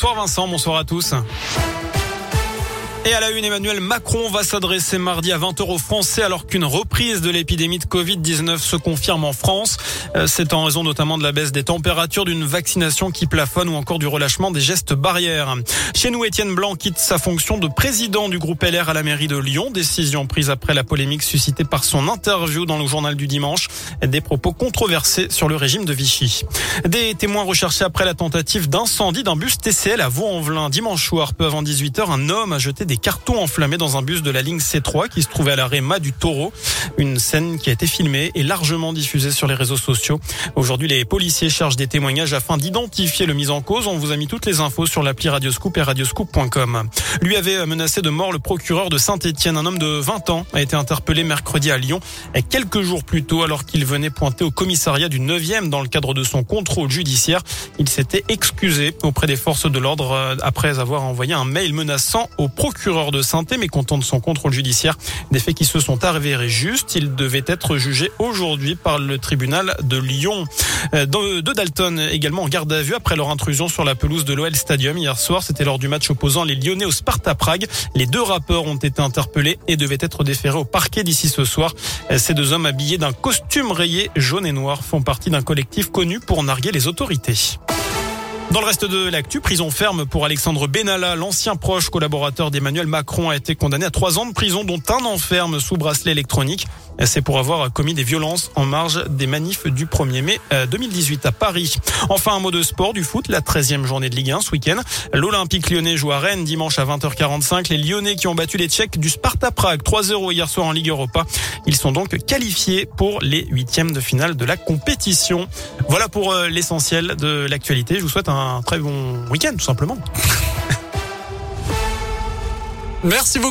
Bonsoir Vincent, bonsoir à tous. Et à la une, Emmanuel Macron va s'adresser mardi à 20h aux Français alors qu'une reprise de l'épidémie de Covid-19 se confirme en France. Euh, c'est en raison notamment de la baisse des températures, d'une vaccination qui plafonne ou encore du relâchement des gestes barrières. Chez nous, Étienne Blanc quitte sa fonction de président du groupe LR à la mairie de Lyon. Décision prise après la polémique suscitée par son interview dans le journal du dimanche. Des propos controversés sur le régime de Vichy. Des témoins recherchés après la tentative d'incendie d'un bus TCL à Vaux-en-Velin dimanche soir. Peu avant 18h, un homme a jeté des cartons enflammés dans un bus de la ligne C3 qui se trouvait à l'arrêt Ma du Taureau. Une scène qui a été filmée et largement diffusée sur les réseaux sociaux. Aujourd'hui, les policiers cherchent des témoignages afin d'identifier le mis en cause. On vous a mis toutes les infos sur l'appli Radioscoop et radioscoop.com. Lui avait menacé de mort le procureur de Saint-Etienne. Un homme de 20 ans a été interpellé mercredi à Lyon, quelques jours plus tôt, alors qu'il venait pointer au commissariat du 9e dans le cadre de son contrôle judiciaire. Il s'était excusé auprès des forces de l'ordre euh, après avoir envoyé un mail menaçant au procureur de Santé, mais content de son contrôle judiciaire. Des faits qui se sont avérés justes. Il devait être jugé aujourd'hui par le tribunal de Lyon. Euh, de Dalton également en garde à vue après leur intrusion sur la pelouse de l'OL Stadium hier soir. C'était lors du match opposant les Lyonnais au Sparta Prague. Les deux rappeurs ont été interpellés et devaient être déférés au parquet d'ici ce soir. Euh, ces deux hommes habillés d'un costume rayé jaune et noir font partie d'un collectif connu pour narguer les autorités. Dans le reste de l'actu, prison ferme pour Alexandre Benalla, l'ancien proche collaborateur d'Emmanuel Macron, a été condamné à trois ans de prison, dont un enferme sous bracelet électronique. C'est pour avoir commis des violences en marge des manifs du 1er mai 2018 euh, à Paris. Enfin, un mot de sport, du foot, la 13e journée de Ligue 1 ce week-end. L'Olympique lyonnais joue à Rennes dimanche à 20h45. Les Lyonnais qui ont battu les Tchèques du Sparta Prague 3-0 hier soir en Ligue Europa. Ils sont donc qualifiés pour les huitièmes de finale de la compétition. Voilà pour euh, l'essentiel de l'actualité. Je vous souhaite très bon week-end tout simplement. Merci beaucoup.